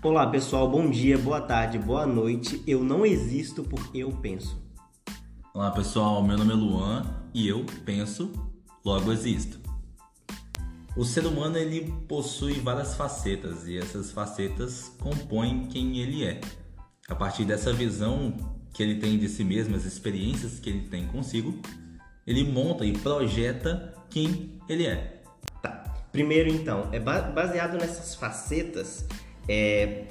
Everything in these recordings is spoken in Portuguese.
Olá pessoal, bom dia, boa tarde, boa noite. Eu não existo porque eu penso. Olá pessoal, meu nome é Luan e eu penso, logo existo. O ser humano ele possui várias facetas e essas facetas compõem quem ele é. A partir dessa visão que ele tem de si mesmo, as experiências que ele tem consigo, ele monta e projeta quem ele é. Tá. Primeiro então, é baseado nessas facetas, é,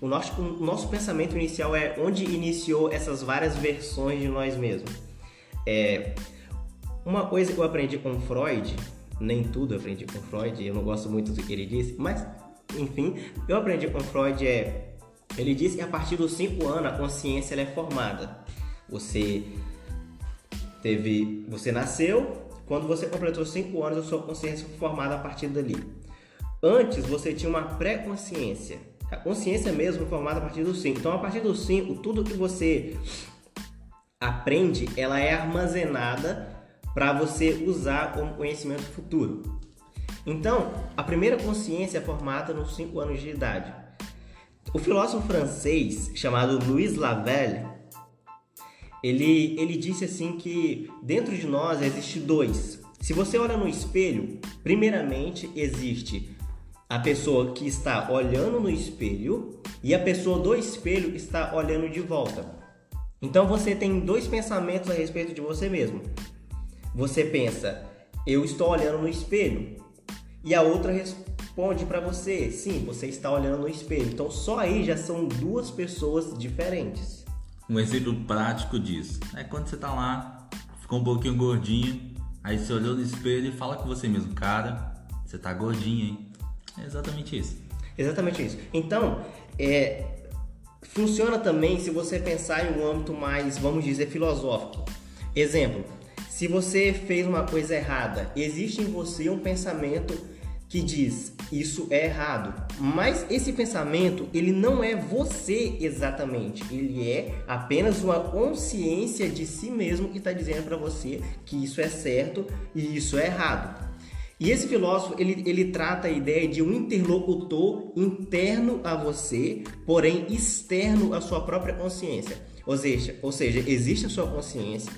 o, nosso, o nosso pensamento inicial é onde iniciou essas várias versões de nós mesmos. É, uma coisa que eu aprendi com Freud, nem tudo eu aprendi com Freud, eu não gosto muito do que ele disse, mas enfim, eu aprendi com Freud é, ele disse que a partir dos 5 anos a consciência é formada. Você teve, você nasceu, quando você completou 5 anos a sua consciência foi formada a partir dali. Antes você tinha uma pré-consciência. A consciência mesmo formada a partir dos 5. Então, a partir dos 5, tudo que você aprende, ela é armazenada para você usar como conhecimento futuro. Então, a primeira consciência é formada nos 5 anos de idade. O filósofo francês chamado Louis Lavelle, ele, ele disse assim que dentro de nós existe dois. Se você olha no espelho, primeiramente existe a pessoa que está olhando no espelho e a pessoa do espelho está olhando de volta. Então você tem dois pensamentos a respeito de você mesmo. Você pensa, eu estou olhando no espelho. E a outra responde para você, sim, você está olhando no espelho. Então só aí já são duas pessoas diferentes. Um exemplo prático disso é quando você está lá, ficou um pouquinho gordinho, aí você olhou no espelho e fala com você mesmo, cara, você tá gordinho, hein? É exatamente isso. Exatamente isso. Então, é, funciona também se você pensar em um âmbito mais, vamos dizer, filosófico. Exemplo, se você fez uma coisa errada, existe em você um pensamento que diz isso é errado, mas esse pensamento ele não é você exatamente, ele é apenas uma consciência de si mesmo que está dizendo para você que isso é certo e isso é errado. E esse filósofo ele, ele trata a ideia de um interlocutor interno a você, porém externo à sua própria consciência. Ou seja, ou seja, existe a sua consciência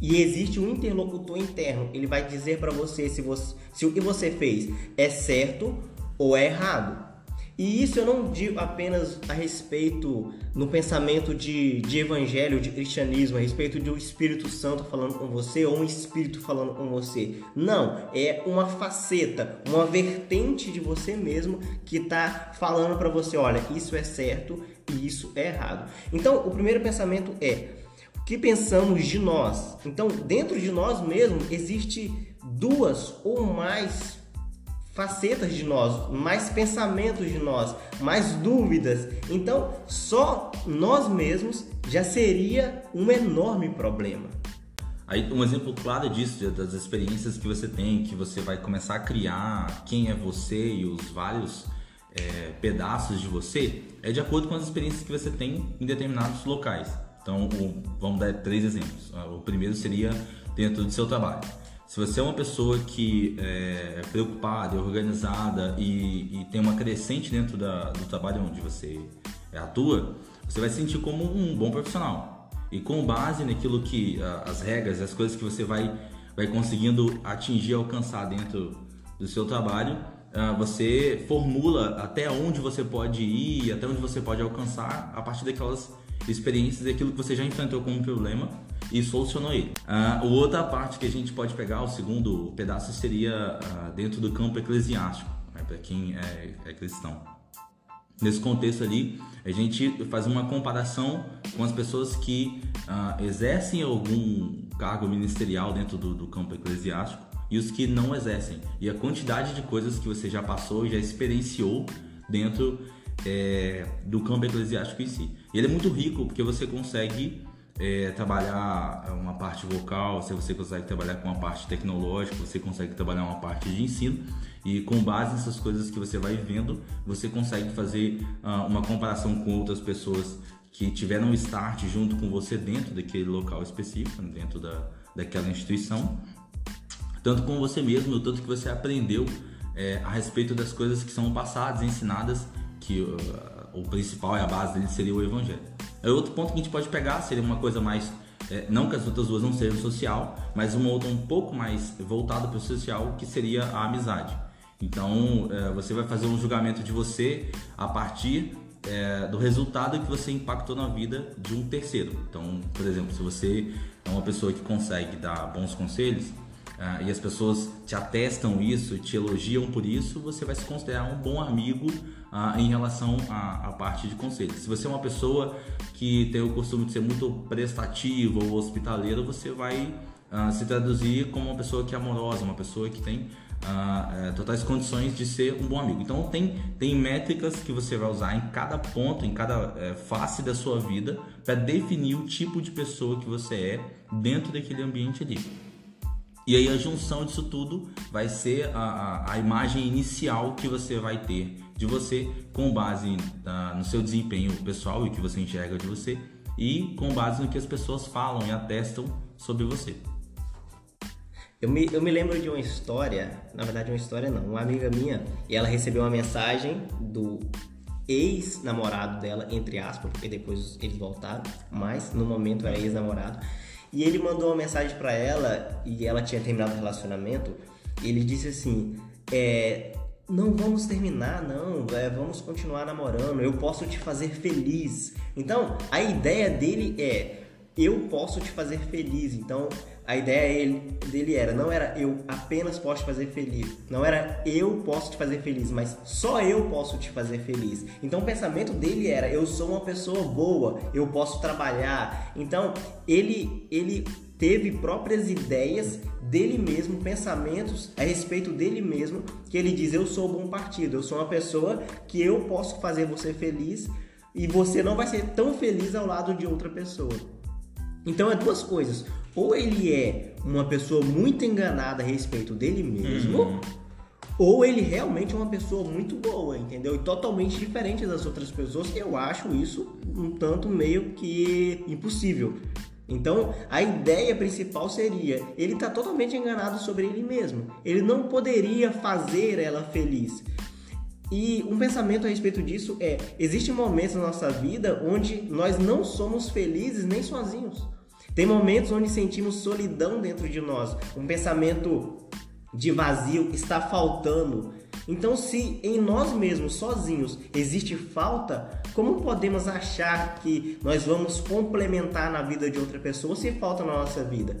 e existe um interlocutor interno. Ele vai dizer para você se, você se o que você fez é certo ou é errado. E isso eu não digo apenas a respeito no pensamento de, de evangelho, de cristianismo, a respeito de um Espírito Santo falando com você ou um Espírito falando com você. Não, é uma faceta, uma vertente de você mesmo que está falando para você: olha, isso é certo e isso é errado. Então, o primeiro pensamento é: o que pensamos de nós? Então, dentro de nós mesmos existe duas ou mais facetas de nós, mais pensamentos de nós, mais dúvidas. Então, só nós mesmos já seria um enorme problema. Aí, um exemplo claro disso, das experiências que você tem, que você vai começar a criar quem é você e os vários é, pedaços de você, é de acordo com as experiências que você tem em determinados locais. Então, o, vamos dar três exemplos. O primeiro seria dentro do seu trabalho. Se você é uma pessoa que é preocupada, organizada e, e tem uma crescente dentro da, do trabalho onde você atua, você vai se sentir como um bom profissional. E com base naquilo que as regras, as coisas que você vai, vai conseguindo atingir, alcançar dentro do seu trabalho, você formula até onde você pode ir, até onde você pode alcançar a partir daquelas experiências daquilo que você já enfrentou como problema e solucionou ele. A uh, outra parte que a gente pode pegar, o segundo pedaço, seria uh, dentro do campo eclesiástico, né, para quem é, é, cristão. Nesse contexto ali, a gente faz uma comparação com as pessoas que uh, exercem algum cargo ministerial dentro do, do campo eclesiástico e os que não exercem. E a quantidade de coisas que você já passou, já experienciou dentro é, do campo eclesiástico em si. Ele é muito rico porque você consegue é, trabalhar uma parte vocal, se você consegue trabalhar com uma parte tecnológica, você consegue trabalhar uma parte de ensino e com base nessas coisas que você vai vendo, você consegue fazer uh, uma comparação com outras pessoas que tiveram um start junto com você dentro daquele local específico, dentro da, daquela instituição, tanto com você mesmo, tanto que você aprendeu é, a respeito das coisas que são passadas, ensinadas que uh, o principal e a base dele seria o evangelho. É outro ponto que a gente pode pegar seria uma coisa mais é, não que as outras duas não sejam social, mas uma outra um pouco mais voltada para o social, que seria a amizade. Então, é, você vai fazer um julgamento de você a partir é, do resultado que você impactou na vida de um terceiro. Então, por exemplo, se você é uma pessoa que consegue dar bons conselhos é, e as pessoas te atestam isso, te elogiam por isso, você vai se considerar um bom amigo ah, em relação à, à, parte de conselhos. Se você é uma pessoa que tem o costume de ser muito prestativa ou hospitaleira, você vai ah, se traduzir como uma pessoa que é amorosa, uma pessoa que tem uh, totais condições de ser um bom amigo. Então tem, tem métricas que você vai usar em cada ponto, em cada uh, face da sua vida para definir o tipo de pessoa que você é dentro daquele ambiente ali. E aí a junção disso tudo vai ser a, a, a imagem inicial que você vai ter de você com base uh, no seu desempenho pessoal e o que você enxerga de você e com base no que as pessoas falam e atestam sobre você. Eu me, eu me lembro de uma história, na verdade uma história não, uma amiga minha, e ela recebeu uma mensagem do ex-namorado dela, entre aspas, porque depois eles voltaram, mas no momento era ex-namorado. E ele mandou uma mensagem para ela, e ela tinha terminado o relacionamento, ele disse assim, é, não vamos terminar, não, é, vamos continuar namorando, eu posso te fazer feliz. Então, a ideia dele é, eu posso te fazer feliz, então a ideia dele era, não era eu apenas posso te fazer feliz, não era eu posso te fazer feliz, mas só eu posso te fazer feliz. Então o pensamento dele era, eu sou uma pessoa boa, eu posso trabalhar. Então ele ele teve próprias ideias dele mesmo, pensamentos a respeito dele mesmo, que ele diz, eu sou bom partido, eu sou uma pessoa que eu posso fazer você feliz e você não vai ser tão feliz ao lado de outra pessoa. Então é duas coisas ou ele é uma pessoa muito enganada a respeito dele mesmo, uhum. ou ele realmente é uma pessoa muito boa, entendeu? E totalmente diferente das outras pessoas. Eu acho isso um tanto meio que impossível. Então, a ideia principal seria: ele está totalmente enganado sobre ele mesmo. Ele não poderia fazer ela feliz. E um pensamento a respeito disso é: existem momentos na nossa vida onde nós não somos felizes nem sozinhos. Tem momentos onde sentimos solidão dentro de nós, um pensamento de vazio está faltando. Então, se em nós mesmos, sozinhos, existe falta, como podemos achar que nós vamos complementar na vida de outra pessoa se falta na nossa vida?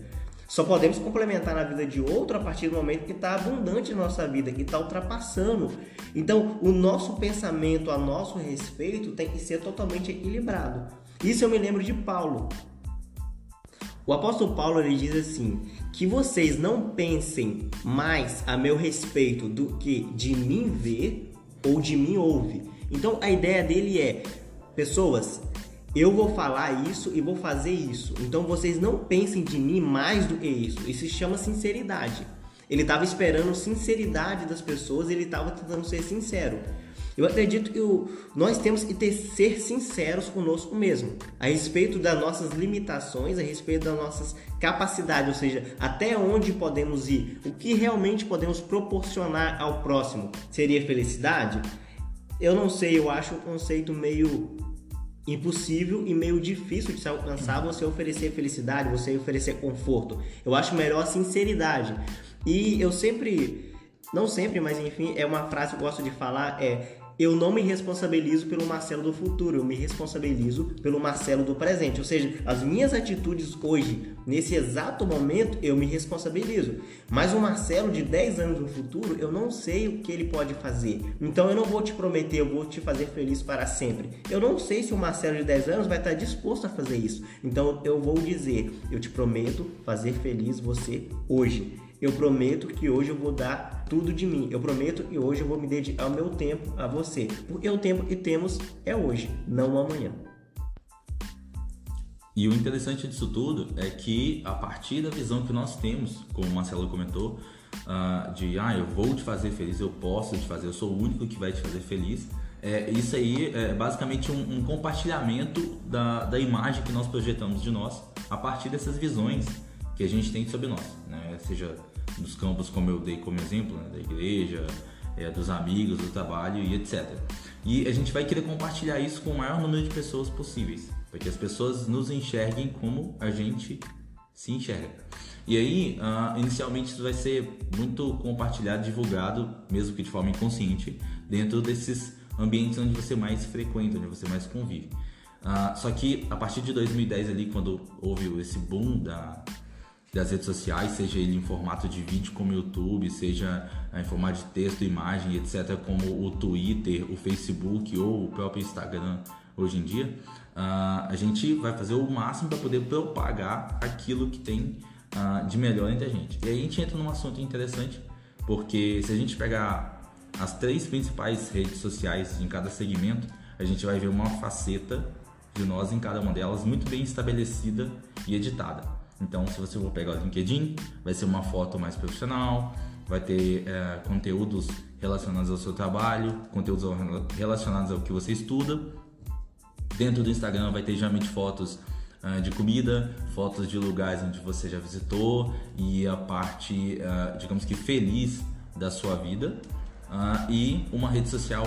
Só podemos complementar na vida de outro a partir do momento que está abundante na nossa vida, que está ultrapassando. Então, o nosso pensamento a nosso respeito tem que ser totalmente equilibrado. Isso eu me lembro de Paulo. O apóstolo Paulo ele diz assim: que vocês não pensem mais a meu respeito do que de mim ver ou de mim ouve. Então a ideia dele é: pessoas, eu vou falar isso e vou fazer isso. Então vocês não pensem de mim mais do que isso. Isso se chama sinceridade. Ele estava esperando sinceridade das pessoas, ele estava tentando ser sincero. Eu acredito que o, nós temos que ter, ser sinceros conosco mesmo, a respeito das nossas limitações, a respeito das nossas capacidades, ou seja, até onde podemos ir, o que realmente podemos proporcionar ao próximo. Seria felicidade? Eu não sei, eu acho um conceito meio impossível e meio difícil de se alcançar você oferecer felicidade, você oferecer conforto. Eu acho melhor sinceridade. E eu sempre, não sempre, mas enfim, é uma frase que eu gosto de falar, é eu não me responsabilizo pelo Marcelo do futuro, eu me responsabilizo pelo Marcelo do presente. Ou seja, as minhas atitudes hoje, nesse exato momento, eu me responsabilizo. Mas o Marcelo de 10 anos no futuro, eu não sei o que ele pode fazer. Então eu não vou te prometer, eu vou te fazer feliz para sempre. Eu não sei se o Marcelo de 10 anos vai estar disposto a fazer isso. Então eu vou dizer, eu te prometo fazer feliz você hoje. Eu prometo que hoje eu vou dar tudo de mim. Eu prometo que hoje eu vou me dedicar o meu tempo a você. Porque o tempo que temos é hoje, não amanhã. E o interessante disso tudo é que a partir da visão que nós temos, como o Marcelo comentou, uh, de ah, eu vou te fazer feliz, eu posso te fazer, eu sou o único que vai te fazer feliz. É, isso aí é basicamente um, um compartilhamento da, da imagem que nós projetamos de nós a partir dessas visões que a gente tem sobre nós, né? seja nos campos como eu dei como exemplo, né? da igreja, é, dos amigos, do trabalho e etc. E a gente vai querer compartilhar isso com o maior número de pessoas possíveis, para que as pessoas nos enxerguem como a gente se enxerga. E aí, uh, inicialmente, isso vai ser muito compartilhado, divulgado, mesmo que de forma inconsciente, dentro desses ambientes onde você mais frequenta, onde você mais convive. Uh, só que a partir de 2010 ali, quando houve esse boom da, das redes sociais, seja ele em formato de vídeo como o YouTube, seja uh, em formato de texto, imagem, etc., como o Twitter, o Facebook ou o próprio Instagram hoje em dia, uh, a gente vai fazer o máximo para poder propagar aquilo que tem de melhor entre a gente. E aí a gente entra num assunto interessante, porque se a gente pegar as três principais redes sociais em cada segmento, a gente vai ver uma faceta de nós em cada uma delas muito bem estabelecida e editada. Então, se você for pegar o LinkedIn, vai ser uma foto mais profissional, vai ter é, conteúdos relacionados ao seu trabalho, conteúdos relacionados ao que você estuda. Dentro do Instagram vai ter geralmente fotos uh, de comida, fotos de lugares onde você já visitou e a parte, uh, digamos que feliz da sua vida. Uh, e uma rede social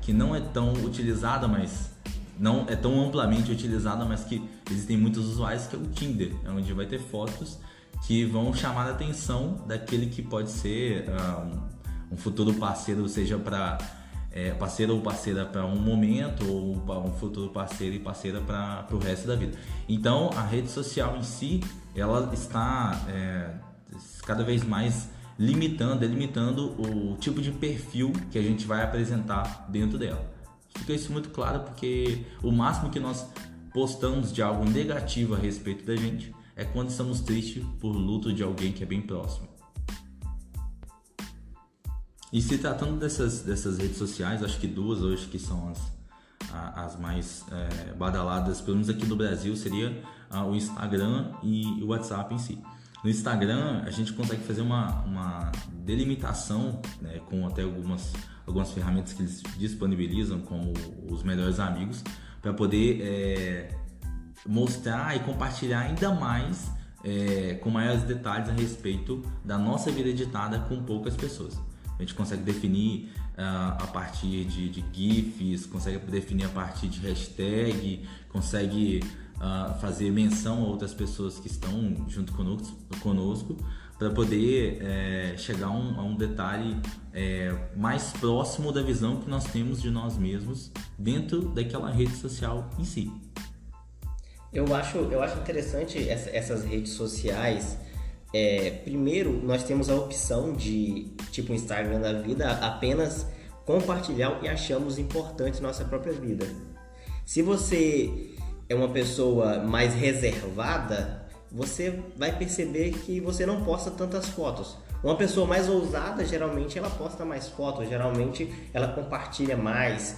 que não é tão utilizada, mas não é tão amplamente utilizada, mas que existem muitos usuários, que é o Tinder, é onde vai ter fotos que vão chamar a atenção daquele que pode ser uh, um futuro parceiro, seja para é, parceiro ou parceira para um momento ou para um futuro parceiro e parceira para o resto da vida. Então a rede social em si ela está é, cada vez mais limitando, delimitando o tipo de perfil que a gente vai apresentar dentro dela. Fica isso muito claro porque o máximo que nós postamos de algo negativo a respeito da gente é quando estamos tristes por luto de alguém que é bem próximo. E se tratando dessas, dessas redes sociais, acho que duas hoje que são as, as mais é, badaladas, pelo menos aqui no Brasil, seria o Instagram e o WhatsApp em si. No Instagram, a gente consegue fazer uma, uma delimitação né, com até algumas, algumas ferramentas que eles disponibilizam, como os melhores amigos, para poder é, mostrar e compartilhar ainda mais, é, com maiores detalhes a respeito da nossa vida editada com poucas pessoas. A gente consegue definir uh, a partir de, de GIFs, consegue definir a partir de hashtag, consegue uh, fazer menção a outras pessoas que estão junto conosco, conosco para poder é, chegar um, a um detalhe é, mais próximo da visão que nós temos de nós mesmos dentro daquela rede social em si. Eu acho, eu acho interessante essa, essas redes sociais. É, primeiro, nós temos a opção de, tipo Instagram da vida, apenas compartilhar o que achamos importante na nossa própria vida. Se você é uma pessoa mais reservada, você vai perceber que você não posta tantas fotos. Uma pessoa mais ousada, geralmente ela posta mais fotos, geralmente ela compartilha mais.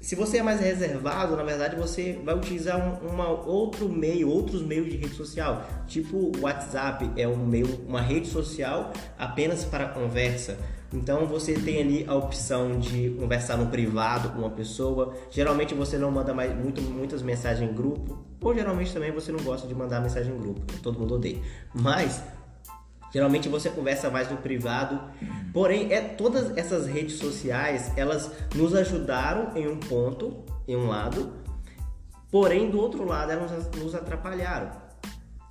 Se você é mais reservado, na verdade você vai utilizar um uma, outro meio, outros meios de rede social. Tipo o WhatsApp é um meio, uma rede social apenas para conversa. Então você tem ali a opção de conversar no privado com uma pessoa. Geralmente você não manda mais muito, muitas mensagens em grupo, ou geralmente também você não gosta de mandar mensagem em grupo, todo mundo odeia. Mas geralmente você conversa mais no privado. Porém, é todas essas redes sociais, elas nos ajudaram em um ponto, em um lado, porém do outro lado elas nos atrapalharam.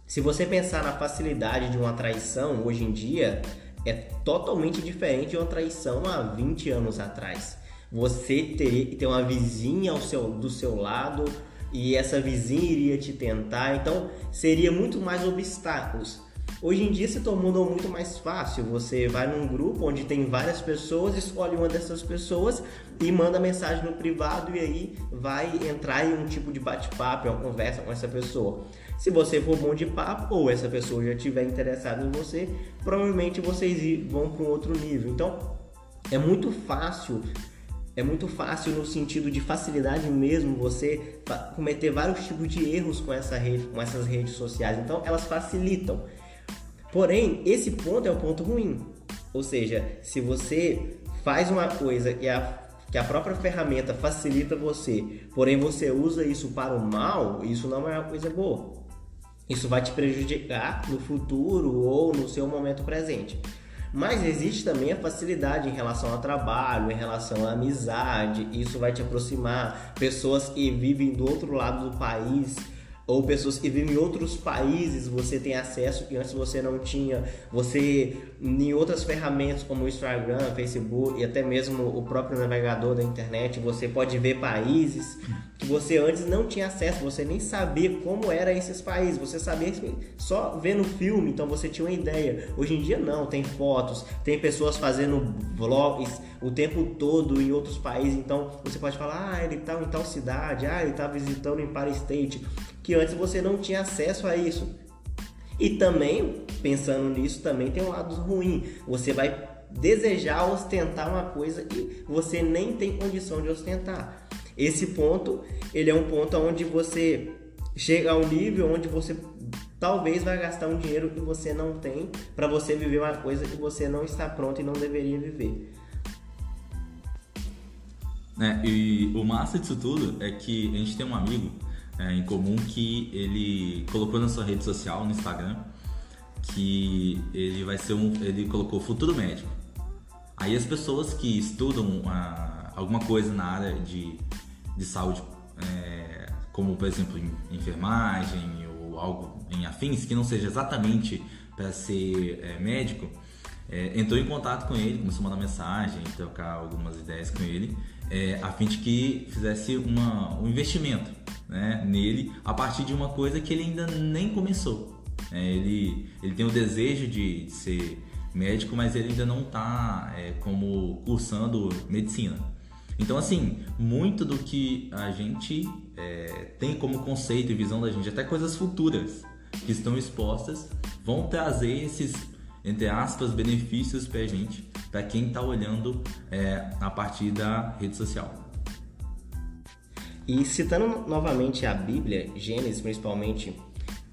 Se você pensar na facilidade de uma traição hoje em dia, é totalmente diferente de uma traição há 20 anos atrás. Você ter, ter uma vizinha ao seu, do seu lado e essa vizinha iria te tentar, então seria muito mais obstáculos. Hoje em dia se tornou muito mais fácil. Você vai num grupo onde tem várias pessoas, escolhe uma dessas pessoas e manda mensagem no privado e aí vai entrar em um tipo de bate-papo, uma conversa com essa pessoa. Se você for bom de papo ou essa pessoa já estiver interessada em você, provavelmente vocês vão para um outro nível. Então, é muito fácil é muito fácil no sentido de facilidade mesmo você cometer vários tipos de erros com, essa rede, com essas redes sociais. Então elas facilitam. Porém, esse ponto é o ponto ruim. Ou seja, se você faz uma coisa e a, que a própria ferramenta facilita você, porém você usa isso para o mal, isso não é uma coisa boa. Isso vai te prejudicar no futuro ou no seu momento presente. Mas existe também a facilidade em relação ao trabalho, em relação à amizade. Isso vai te aproximar. Pessoas que vivem do outro lado do país ou pessoas que vivem em outros países, você tem acesso que antes você não tinha. Você em outras ferramentas como Instagram, Facebook e até mesmo o próprio navegador da internet, você pode ver países que você antes não tinha acesso, você nem sabia como eram esses países, você sabia só vendo filme, então você tinha uma ideia. Hoje em dia não, tem fotos, tem pessoas fazendo vlogs o tempo todo em outros países, então você pode falar, ah, ele está em tal cidade, ah, ele está visitando em Paris State que antes você não tinha acesso a isso. E também, pensando nisso, também tem um lado ruim. Você vai desejar ostentar uma coisa que você nem tem condição de ostentar. Esse ponto, ele é um ponto onde você chega a um nível onde você talvez vai gastar um dinheiro que você não tem para você viver uma coisa que você não está pronto e não deveria viver. É, e o massa disso tudo é que a gente tem um amigo é, em comum que ele colocou na sua rede social, no Instagram, que ele vai ser um. Ele colocou futuro médico. Aí as pessoas que estudam ah, alguma coisa na área de, de saúde, é, como por exemplo enfermagem ou algo em afins, que não seja exatamente para ser é, médico, é, entrou em contato com ele, começou a mandar mensagem, trocar algumas ideias com ele, é, a fim de que fizesse uma, um investimento né, nele a partir de uma coisa que ele ainda nem começou. É, ele, ele tem o desejo de, de ser médico, mas ele ainda não está é, como cursando medicina. Então, assim, muito do que a gente é, tem como conceito e visão da gente, até coisas futuras que estão expostas, vão trazer esses, entre aspas, benefícios para a gente, para quem está olhando é, a partir da rede social. E citando novamente a Bíblia, Gênesis principalmente,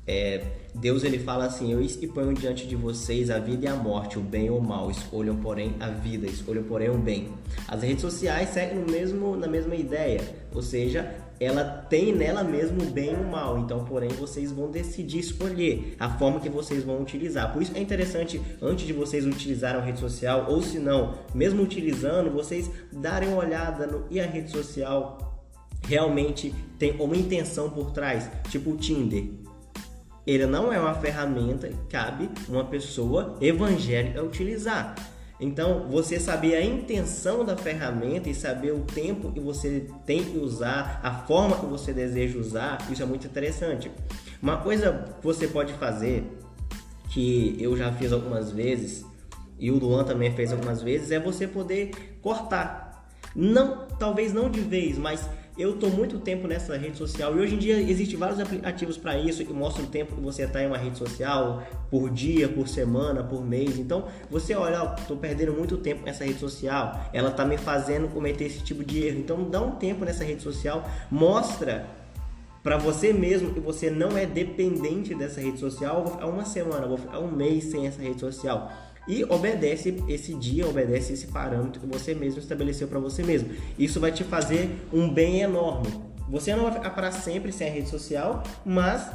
é, Deus ele fala assim: Eu ponho diante de vocês a vida e a morte, o bem ou o mal. Escolham, porém, a vida, escolham, porém, o bem. As redes sociais seguem no mesmo, na mesma ideia, ou seja, ela tem nela mesmo o bem e o mal. Então, porém, vocês vão decidir escolher a forma que vocês vão utilizar. Por isso é interessante, antes de vocês utilizarem a rede social, ou se não, mesmo utilizando, vocês darem uma olhada no e a rede social realmente tem uma intenção por trás, tipo o Tinder. Ele não é uma ferramenta que cabe uma pessoa evangélica utilizar. Então, você saber a intenção da ferramenta e saber o tempo que você tem que usar, a forma que você deseja usar, isso é muito interessante. Uma coisa que você pode fazer, que eu já fiz algumas vezes, e o Luan também fez algumas vezes, é você poder cortar. Não, talvez não de vez, mas eu estou muito tempo nessa rede social e hoje em dia existem vários aplicativos para isso que mostram o tempo que você está em uma rede social por dia, por semana, por mês. Então você olha, estou perdendo muito tempo nessa rede social, ela está me fazendo cometer esse tipo de erro. Então dá um tempo nessa rede social, mostra para você mesmo que você não é dependente dessa rede social. vou ficar uma semana, vou ficar um mês sem essa rede social e obedece esse dia, obedece esse parâmetro que você mesmo estabeleceu para você mesmo. Isso vai te fazer um bem enorme. Você não vai ficar para sempre sem a rede social, mas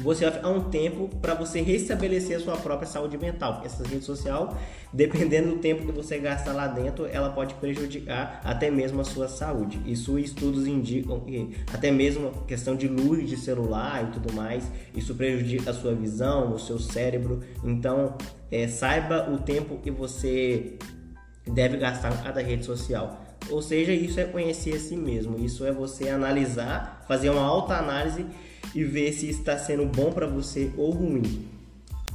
você ficar um tempo para você restabelecer a sua própria saúde mental. Essa rede social, dependendo do tempo que você gasta lá dentro, ela pode prejudicar até mesmo a sua saúde. Isso estudos indicam que até mesmo questão de luz de celular e tudo mais, isso prejudica a sua visão, o seu cérebro. Então, é, saiba o tempo que você deve gastar em cada rede social. Ou seja, isso é conhecer a si mesmo. Isso é você analisar, fazer uma alta análise e ver se está sendo bom para você ou ruim.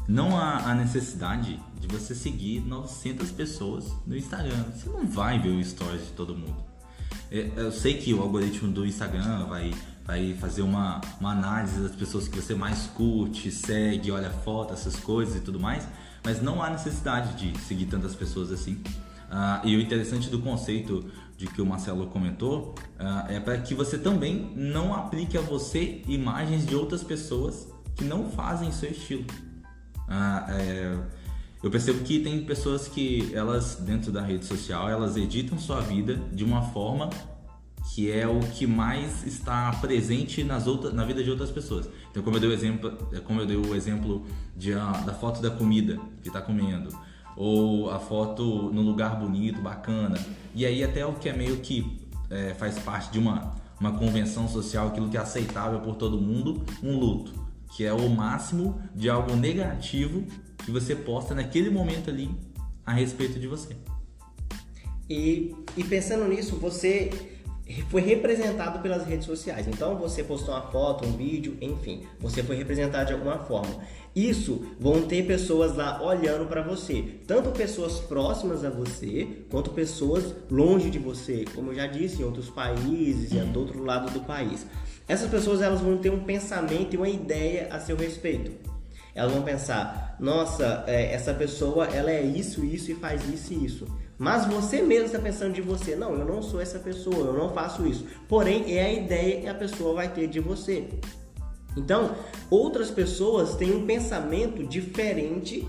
Não há a necessidade de você seguir 900 pessoas no Instagram. Você não vai ver o stories de todo mundo. É, eu sei que o algoritmo do Instagram vai, vai fazer uma, uma análise das pessoas que você mais curte, segue, olha foto, essas coisas e tudo mais, mas não há necessidade de seguir tantas pessoas assim. Uh, e o interessante do conceito de que o Marcelo comentou uh, é para que você também não aplique a você imagens de outras pessoas que não fazem seu estilo. Uh, é, eu percebo que tem pessoas que elas dentro da rede social elas editam sua vida de uma forma que é o que mais está presente nas outras, na vida de outras pessoas. Então, como eu dei o exemplo, como eu dei o exemplo de, da foto da comida que está comendo, ou a foto num lugar bonito, bacana. E aí até o que é meio que é, faz parte de uma, uma convenção social, aquilo que é aceitável por todo mundo, um luto, que é o máximo de algo negativo que você posta naquele momento ali a respeito de você. E, e pensando nisso, você foi representado pelas redes sociais. Então você postou uma foto, um vídeo, enfim, você foi representado de alguma forma. Isso vão ter pessoas lá olhando para você, tanto pessoas próximas a você, quanto pessoas longe de você, como eu já disse, em outros países e do outro lado do país. Essas pessoas elas vão ter um pensamento e uma ideia a seu respeito. Elas vão pensar: nossa, é, essa pessoa ela é isso, isso e faz isso e isso. Mas você mesmo está pensando de você, não, eu não sou essa pessoa, eu não faço isso. Porém, é a ideia que a pessoa vai ter de você. Então, outras pessoas têm um pensamento diferente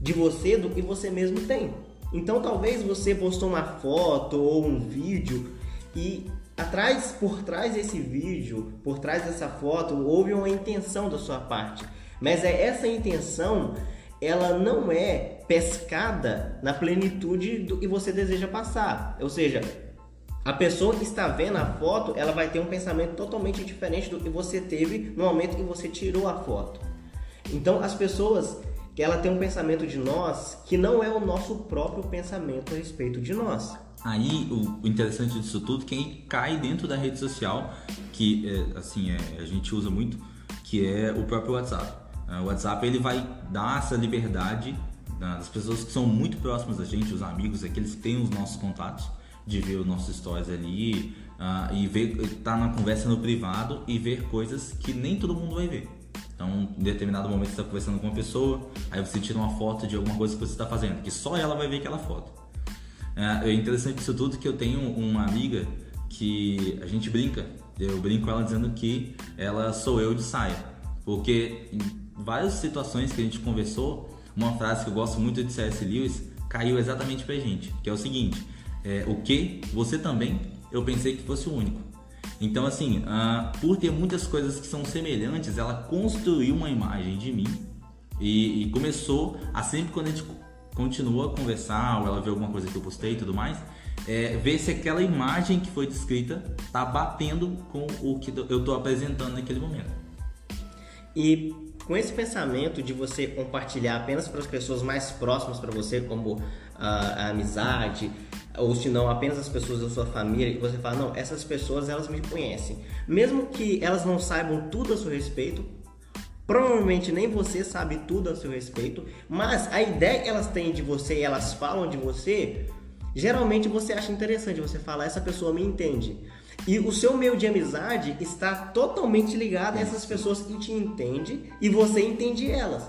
de você do que você mesmo tem. Então, talvez você postou uma foto ou um vídeo e atrás, por trás desse vídeo, por trás dessa foto, houve uma intenção da sua parte. Mas é essa intenção ela não é pescada na plenitude do que você deseja passar. Ou seja, a pessoa que está vendo a foto, ela vai ter um pensamento totalmente diferente do que você teve no momento que você tirou a foto. Então, as pessoas ela tem um pensamento de nós que não é o nosso próprio pensamento a respeito de nós. Aí o interessante disso tudo, quem cai dentro da rede social, que é, assim é, a gente usa muito, que é o próprio WhatsApp. Ah, o WhatsApp ele vai dar essa liberdade né, das pessoas que são muito próximas da gente, os amigos, aqueles que têm os nossos contatos, de ver os nossos stories ali uh, e ver, estar tá na conversa no privado e ver coisas que nem todo mundo vai ver. Então, em determinado momento você está conversando com uma pessoa, aí você tira uma foto de alguma coisa que você está fazendo, que só ela vai ver aquela foto. Uh, é interessante isso tudo que eu tenho uma amiga que a gente brinca, eu brinco com ela dizendo que ela sou eu de saia, porque várias situações que a gente conversou, uma frase que eu gosto muito de C.S. Lewis caiu exatamente pra gente, que é o seguinte: é, o que você também, eu pensei que fosse o único. Então, assim, uh, por ter muitas coisas que são semelhantes, ela construiu uma imagem de mim e, e, começou a sempre quando a gente continua a conversar ou ela vê alguma coisa que eu postei e tudo mais, é, ver se aquela imagem que foi descrita tá batendo com o que eu tô apresentando naquele momento. E com esse pensamento de você compartilhar apenas para as pessoas mais próximas para você, como a, a, amizade, ou se não apenas as pessoas da sua família, e você fala, não, essas pessoas elas me conhecem. Mesmo que elas não saibam tudo a seu respeito, provavelmente nem você sabe tudo a seu respeito, mas a ideia que elas têm de você e elas falam de você, geralmente você acha interessante, você fala, essa pessoa me entende. E o seu meio de amizade está totalmente ligado a essas pessoas que te entendem e você entende elas.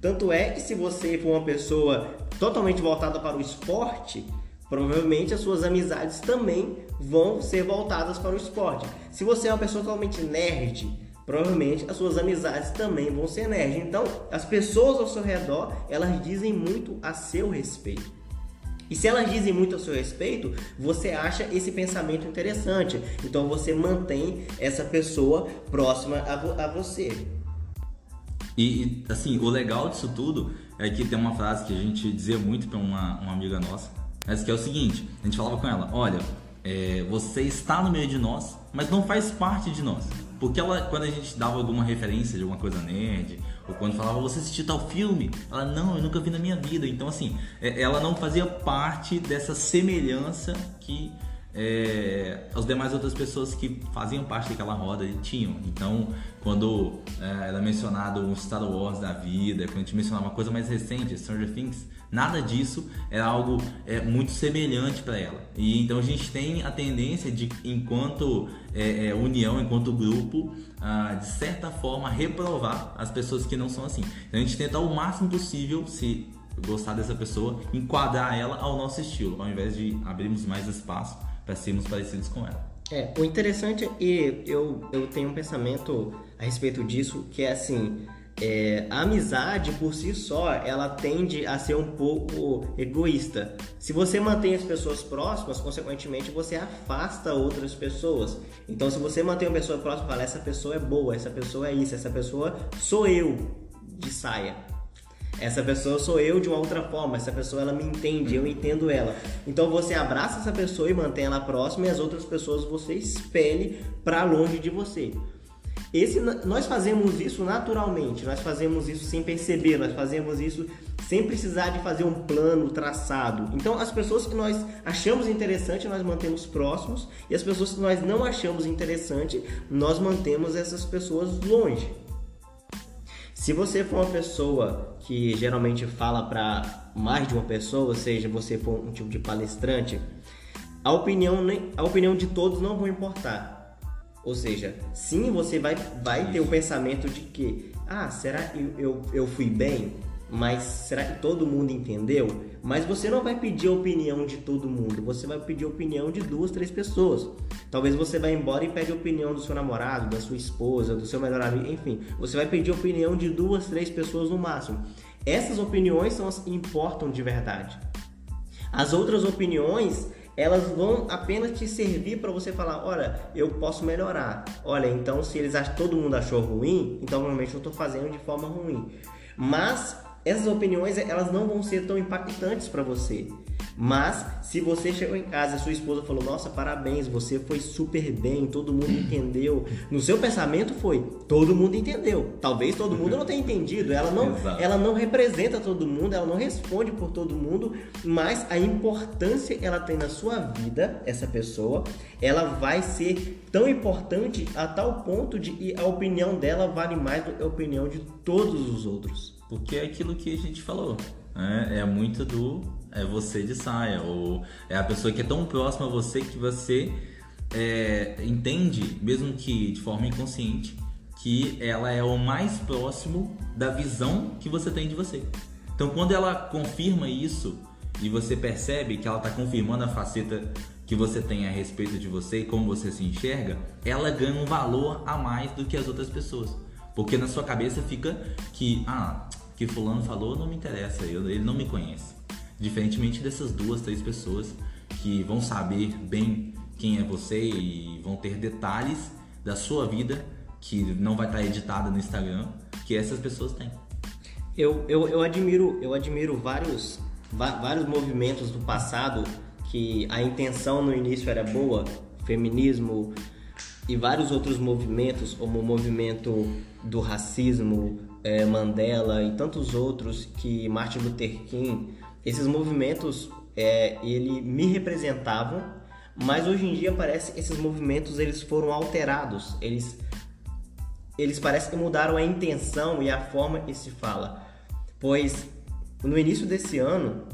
Tanto é que se você for uma pessoa totalmente voltada para o esporte, provavelmente as suas amizades também vão ser voltadas para o esporte. Se você é uma pessoa totalmente nerd, provavelmente as suas amizades também vão ser nerd. Então, as pessoas ao seu redor, elas dizem muito a seu respeito. E se elas dizem muito a seu respeito, você acha esse pensamento interessante. Então você mantém essa pessoa próxima a, vo a você. E, assim, o legal disso tudo é que tem uma frase que a gente dizia muito para uma, uma amiga nossa, mas que é o seguinte: a gente falava com ela, olha, é, você está no meio de nós, mas não faz parte de nós. Porque ela, quando a gente dava alguma referência de alguma coisa nerd, ou quando falava, você assistiu tal filme? Ela, não, eu nunca vi na minha vida. Então, assim, é, ela não fazia parte dessa semelhança que é, as demais outras pessoas que faziam parte daquela roda tinham. Então, quando é, era mencionado um Star Wars da vida, quando a gente mencionava uma coisa mais recente, Stranger Things, nada disso era algo é, muito semelhante para ela. E então a gente tem a tendência de, enquanto é, é, união, enquanto grupo, ah, de certa forma reprovar as pessoas que não são assim. Então a gente tenta o máximo possível se gostar dessa pessoa, enquadrar ela ao nosso estilo, ao invés de abrirmos mais espaço para sermos parecidos com ela. É, o interessante é eu, eu tenho um pensamento a respeito disso que é assim, é, a amizade por si só ela tende a ser um pouco egoísta. Se você mantém as pessoas próximas, consequentemente você afasta outras pessoas. Então, se você mantém uma pessoa próxima, fala essa pessoa é boa, essa pessoa é isso, essa pessoa sou eu de saia. Essa pessoa sou eu de uma outra forma, essa pessoa ela me entende, eu entendo ela. Então você abraça essa pessoa e mantém ela próxima e as outras pessoas você espelhe para longe de você. Esse, nós fazemos isso naturalmente, nós fazemos isso sem perceber, nós fazemos isso sem precisar de fazer um plano traçado. Então, as pessoas que nós achamos interessante, nós mantemos próximos, e as pessoas que nós não achamos interessante, nós mantemos essas pessoas longe. Se você for uma pessoa que geralmente fala para mais de uma pessoa, ou seja, você for um tipo de palestrante, a opinião, a opinião de todos não vai importar ou seja, sim, você vai, vai ter o pensamento de que, ah, será que eu, eu, eu fui bem? Mas será que todo mundo entendeu? Mas você não vai pedir a opinião de todo mundo, você vai pedir a opinião de duas, três pessoas. Talvez você vá embora e pede a opinião do seu namorado, da sua esposa, do seu melhor amigo, enfim. Você vai pedir a opinião de duas, três pessoas no máximo. Essas opiniões são as que importam de verdade. As outras opiniões, elas vão apenas te servir para você falar, olha, eu posso melhorar. Olha, então se eles acham, todo mundo achou ruim, então realmente eu estou fazendo de forma ruim. Mas essas opiniões elas não vão ser tão impactantes para você. Mas se você chegou em casa e sua esposa falou: "Nossa, parabéns, você foi super bem, todo mundo entendeu". No seu pensamento foi: todo mundo entendeu. Talvez todo mundo não tenha entendido. Ela não, ela não representa todo mundo, ela não responde por todo mundo, mas a importância que ela tem na sua vida, essa pessoa, ela vai ser tão importante a tal ponto de que a opinião dela vale mais do que a opinião de todos os outros. Porque é aquilo que a gente falou. Né? É muito do é você de saia, ou é a pessoa que é tão próxima a você que você é, entende, mesmo que de forma inconsciente, que ela é o mais próximo da visão que você tem de você. Então, quando ela confirma isso e você percebe que ela está confirmando a faceta que você tem a respeito de você e como você se enxerga, ela ganha um valor a mais do que as outras pessoas. Porque na sua cabeça fica que, ah, que fulano falou não me interessa, ele não me conhece. Diferentemente dessas duas, três pessoas que vão saber bem quem é você e vão ter detalhes da sua vida que não vai estar editada no Instagram, que essas pessoas têm. Eu, eu, eu admiro eu admiro vários vários movimentos do passado que a intenção no início era boa, feminismo e vários outros movimentos, como o movimento do racismo, é, Mandela e tantos outros que Martin Luther King esses movimentos é, ele me representavam, mas hoje em dia parece que esses movimentos eles foram alterados, eles eles parecem que mudaram a intenção e a forma que se fala, pois no início desse ano,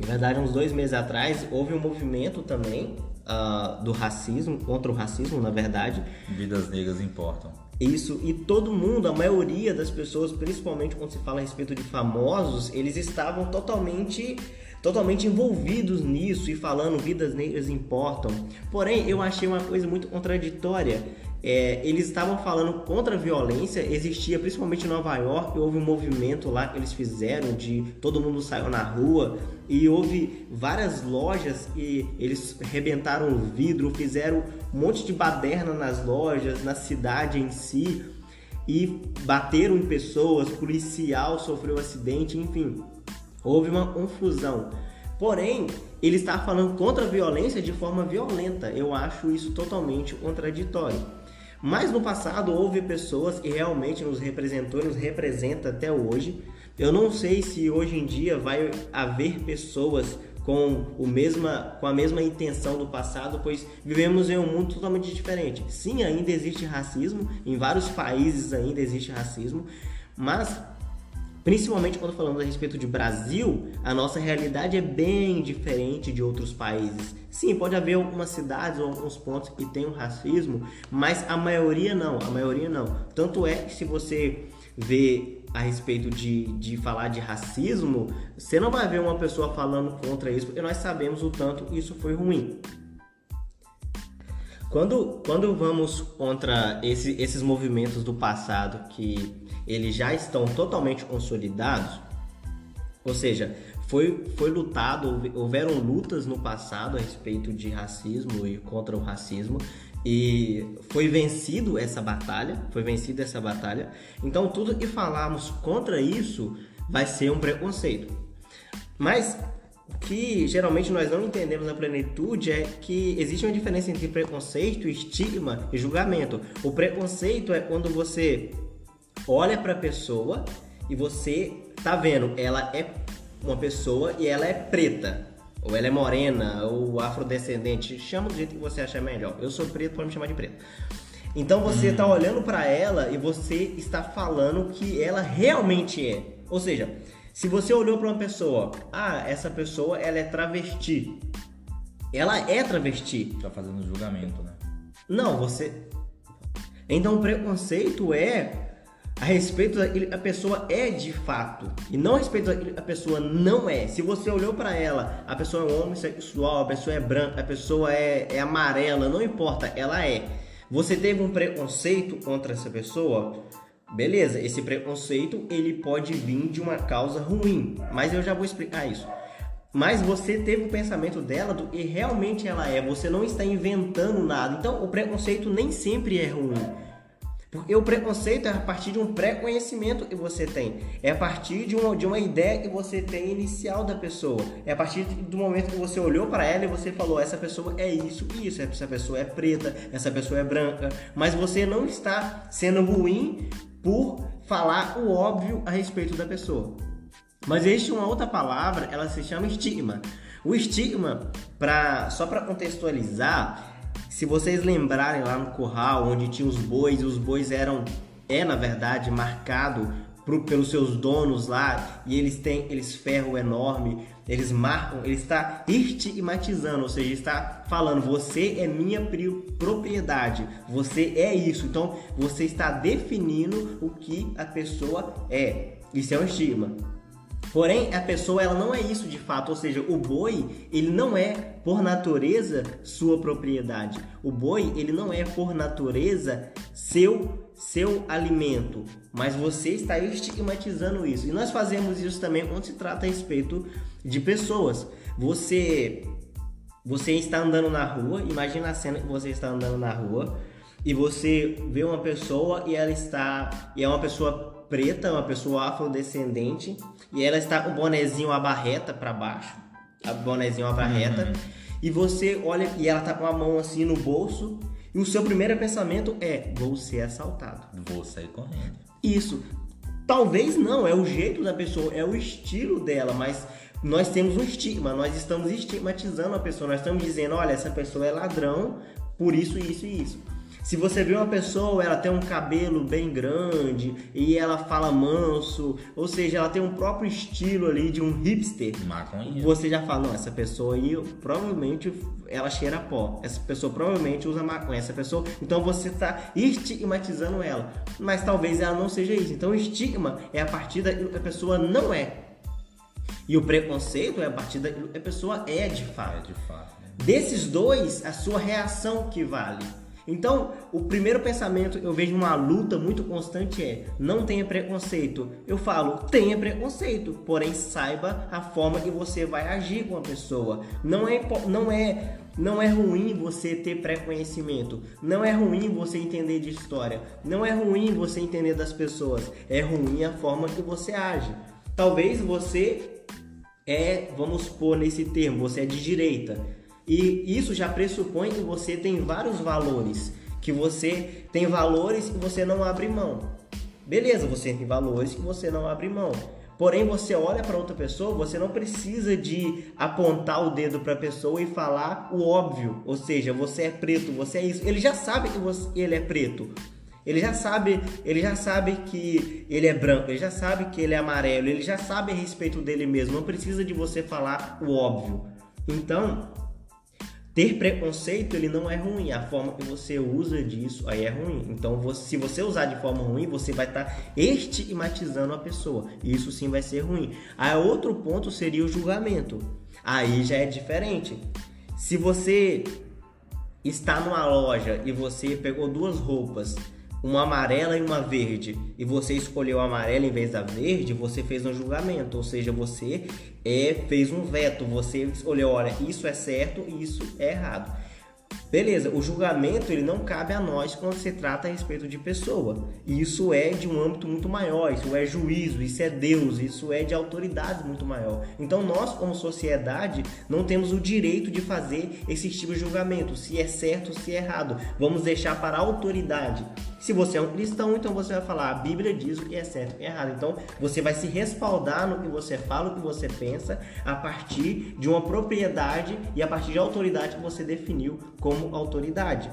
na verdade uns dois meses atrás, houve um movimento também uh, do racismo contra o racismo, na verdade. Vidas negras importam. Isso, e todo mundo, a maioria das pessoas, principalmente quando se fala a respeito de famosos, eles estavam totalmente totalmente envolvidos nisso e falando vidas negras importam. Porém, eu achei uma coisa muito contraditória é, eles estavam falando contra a violência, existia principalmente em Nova York, houve um movimento lá que eles fizeram de todo mundo saiu na rua e houve várias lojas e eles rebentaram o vidro, fizeram um monte de baderna nas lojas, na cidade em si e bateram em pessoas, policial sofreu acidente, enfim, houve uma confusão. Porém, ele está falando contra a violência de forma violenta. Eu acho isso totalmente contraditório. Mas no passado houve pessoas que realmente nos representou, nos representa até hoje. Eu não sei se hoje em dia vai haver pessoas com, o mesma, com a mesma intenção do passado, pois vivemos em um mundo totalmente diferente. Sim, ainda existe racismo, em vários países ainda existe racismo, mas Principalmente quando falamos a respeito de Brasil, a nossa realidade é bem diferente de outros países. Sim, pode haver algumas cidades ou alguns pontos que tem o racismo, mas a maioria não, a maioria não. Tanto é que se você vê a respeito de, de falar de racismo, você não vai ver uma pessoa falando contra isso, porque nós sabemos o tanto isso foi ruim. Quando, quando vamos contra esse, esses movimentos do passado que eles já estão totalmente consolidados, ou seja, foi, foi lutado, houveram lutas no passado a respeito de racismo e contra o racismo, e foi vencido essa batalha, foi vencida essa batalha. Então tudo que falarmos contra isso vai ser um preconceito. Mas o que geralmente nós não entendemos na plenitude é que existe uma diferença entre preconceito, estigma e julgamento. O preconceito é quando você olha para a pessoa e você tá vendo, ela é uma pessoa e ela é preta, ou ela é morena, ou afrodescendente, chama do jeito que você achar melhor. Eu sou preto, pode me chamar de preto. Então você está olhando para ela e você está falando que ela realmente é. Ou seja, se você olhou para uma pessoa, ah, essa pessoa ela é travesti. Ela é travesti. Tá fazendo julgamento, né? Não, você. Então o preconceito é a respeito daquilo a pessoa é de fato e não a respeito daquilo a pessoa não é. Se você olhou para ela, a pessoa é um homossexual, a pessoa é branca, a pessoa é, é amarela, não importa, ela é. Você teve um preconceito contra essa pessoa, beleza? Esse preconceito ele pode vir de uma causa ruim, mas eu já vou explicar isso. Mas você teve o pensamento dela do que realmente ela é. Você não está inventando nada. Então o preconceito nem sempre é ruim. Porque o preconceito é a partir de um pré-conhecimento que você tem. É a partir de uma, de uma ideia que você tem inicial da pessoa. É a partir do momento que você olhou para ela e você falou: essa pessoa é isso e isso. Essa pessoa é preta, essa pessoa é branca. Mas você não está sendo ruim por falar o óbvio a respeito da pessoa. Mas existe uma outra palavra, ela se chama estigma. O estigma, pra, só para contextualizar, se vocês lembrarem lá no curral onde tinha os bois, os bois eram é na verdade marcado pro, pelos seus donos lá e eles têm eles ferro enorme, eles marcam, ele está estigmatizando, ou seja, está falando você é minha propriedade, você é isso. Então você está definindo o que a pessoa é. Isso é um estigma. Porém, a pessoa ela não é isso de fato, ou seja, o boi ele não é por natureza sua propriedade. O boi ele não é por natureza seu seu alimento, mas você está estigmatizando isso. E nós fazemos isso também quando se trata a respeito de pessoas. Você você está andando na rua, imagina a cena que você está andando na rua e você vê uma pessoa e ela está e é uma pessoa preta, uma pessoa afrodescendente, e ela está com o bonezinho a barreta para baixo, a bonezinho a barreta, uhum. e você olha e ela tá com a mão assim no bolso, e o seu primeiro pensamento é: vou ser assaltado. Vou sair correndo. Isso. Talvez não, é o jeito da pessoa, é o estilo dela, mas nós temos um estigma, nós estamos estigmatizando a pessoa, nós estamos dizendo, olha, essa pessoa é ladrão por isso, isso e isso. Se você vê uma pessoa, ela tem um cabelo bem grande e ela fala manso, ou seja, ela tem um próprio estilo ali de um hipster. Maconha. Você já fala, não, essa pessoa aí provavelmente ela cheira pó. Essa pessoa provavelmente usa maconha. Essa pessoa, então você está estigmatizando ela, mas talvez ela não seja isso. Então, o estigma é a partir da a pessoa não é. E o preconceito é a partir da a pessoa é de fato. É de fato. Né? Desses dois, a sua reação que vale. Então, o primeiro pensamento eu vejo uma luta muito constante é: não tenha preconceito. Eu falo, tenha preconceito, porém saiba a forma que você vai agir com a pessoa. Não é não é não é ruim você ter pré-conhecimento. Não é ruim você entender de história. Não é ruim você entender das pessoas. É ruim a forma que você age. Talvez você é, vamos pôr nesse termo, você é de direita. E isso já pressupõe que você tem vários valores, que você tem valores que você não abre mão. Beleza, você tem valores que você não abre mão. Porém, você olha para outra pessoa, você não precisa de apontar o dedo para a pessoa e falar o óbvio, ou seja, você é preto, você é isso. Ele já sabe que você, ele é preto. Ele já sabe, ele já sabe que ele é branco, ele já sabe que ele é amarelo, ele já sabe a respeito dele mesmo. Não precisa de você falar o óbvio. Então, ter preconceito ele não é ruim, a forma que você usa disso aí é ruim. Então, você, se você usar de forma ruim, você vai estar tá estigmatizando a pessoa. Isso sim vai ser ruim. Aí outro ponto seria o julgamento. Aí já é diferente. Se você está numa loja e você pegou duas roupas uma amarela e uma verde e você escolheu a amarela em vez da verde, você fez um julgamento, ou seja, você é, fez um veto, você escolheu, olha, isso é certo e isso é errado. Beleza, o julgamento ele não cabe a nós quando se trata a respeito de pessoa. Isso é de um âmbito muito maior, isso é juízo, isso é Deus, isso é de autoridade muito maior. Então nós, como sociedade, não temos o direito de fazer esse tipo de julgamento, se é certo ou se é errado. Vamos deixar para a autoridade. Se você é um cristão, então você vai falar, a Bíblia diz o que é certo e errado. Então você vai se respaldar no que você fala, o que você pensa, a partir de uma propriedade e a partir de autoridade que você definiu como autoridade.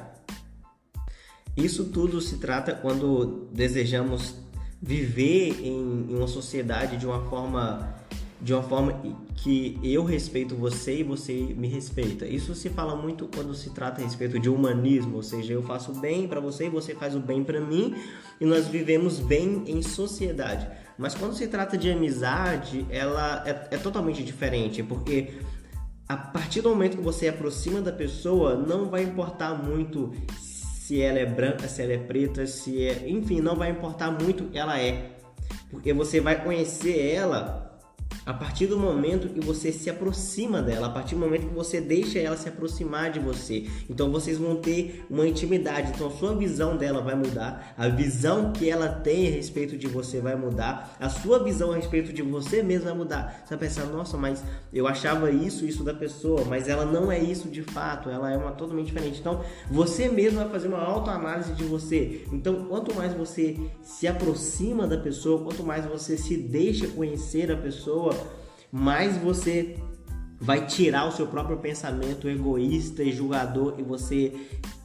Isso tudo se trata quando desejamos viver em, uma sociedade de uma forma de uma forma que eu respeito você e você me respeita. Isso se fala muito quando se trata a respeito de humanismo, ou seja, eu faço bem para você e você faz o bem para mim e nós vivemos bem em sociedade. Mas quando se trata de amizade, ela é, é totalmente diferente, porque a partir do momento que você aproxima da pessoa, não vai importar muito se ela é branca, se ela é preta, se é, enfim, não vai importar muito ela é, porque você vai conhecer ela a partir do momento que você se aproxima dela, a partir do momento que você deixa ela se aproximar de você. Então vocês vão ter uma intimidade. Então a sua visão dela vai mudar, a visão que ela tem a respeito de você vai mudar, a sua visão a respeito de você mesmo vai mudar. Você vai pensar, nossa, mas eu achava isso, isso da pessoa, mas ela não é isso de fato, ela é uma totalmente diferente. Então você mesmo vai fazer uma autoanálise de você. Então quanto mais você se aproxima da pessoa, quanto mais você se deixa conhecer a pessoa, mais você vai tirar o seu próprio pensamento egoísta e julgador e você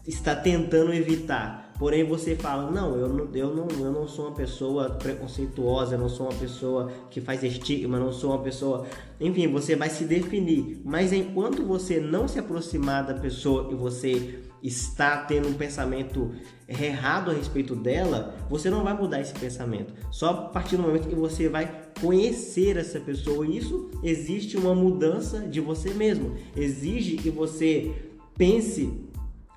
está tentando evitar. Porém, você fala: Não, eu não, eu não, eu não sou uma pessoa preconceituosa, eu não sou uma pessoa que faz estigma, não sou uma pessoa. Enfim, você vai se definir. Mas enquanto você não se aproximar da pessoa e você está tendo um pensamento errado a respeito dela, você não vai mudar esse pensamento. Só a partir do momento que você vai conhecer essa pessoa. Isso existe uma mudança de você mesmo. Exige que você pense: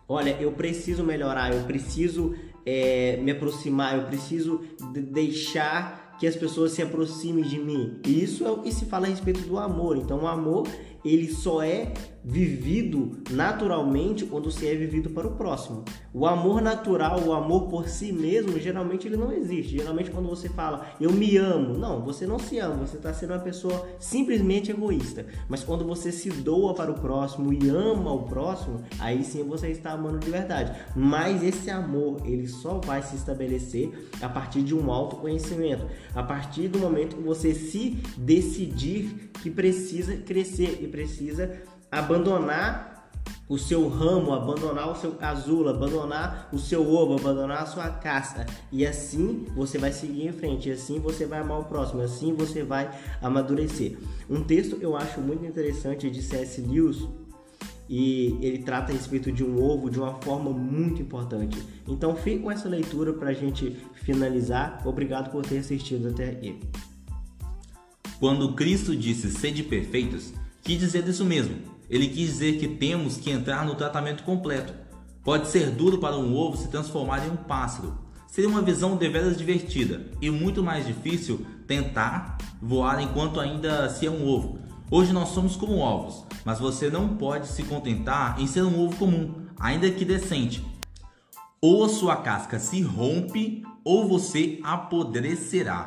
olha, eu preciso melhorar, eu preciso é, me aproximar, eu preciso de deixar que as pessoas se aproximem de mim. Isso é o que se fala a respeito do amor. Então, o amor ele só é vivido naturalmente quando se é vivido para o próximo. O amor natural, o amor por si mesmo, geralmente ele não existe. Geralmente quando você fala eu me amo, não, você não se ama, você está sendo uma pessoa simplesmente egoísta. Mas quando você se doa para o próximo e ama o próximo, aí sim você está amando de verdade. Mas esse amor, ele só vai se estabelecer a partir de um autoconhecimento, a partir do momento que você se decidir que precisa crescer precisa abandonar o seu ramo, abandonar o seu casulo, abandonar o seu ovo, abandonar a sua caça. E assim você vai seguir em frente, assim você vai amar o próximo, assim você vai amadurecer. Um texto eu acho muito interessante de C.S. Lewis e ele trata a respeito de um ovo de uma forma muito importante. Então fique com essa leitura para a gente finalizar. Obrigado por ter assistido até aqui. Quando Cristo disse sede perfeitos, quis dizer isso mesmo ele quis dizer que temos que entrar no tratamento completo. Pode ser duro para um ovo se transformar em um pássaro. Seria uma visão deveras divertida e muito mais difícil tentar voar enquanto ainda se é um ovo. Hoje nós somos como ovos, mas você não pode se contentar em ser um ovo comum, ainda que decente. Ou a sua casca se rompe ou você apodrecerá.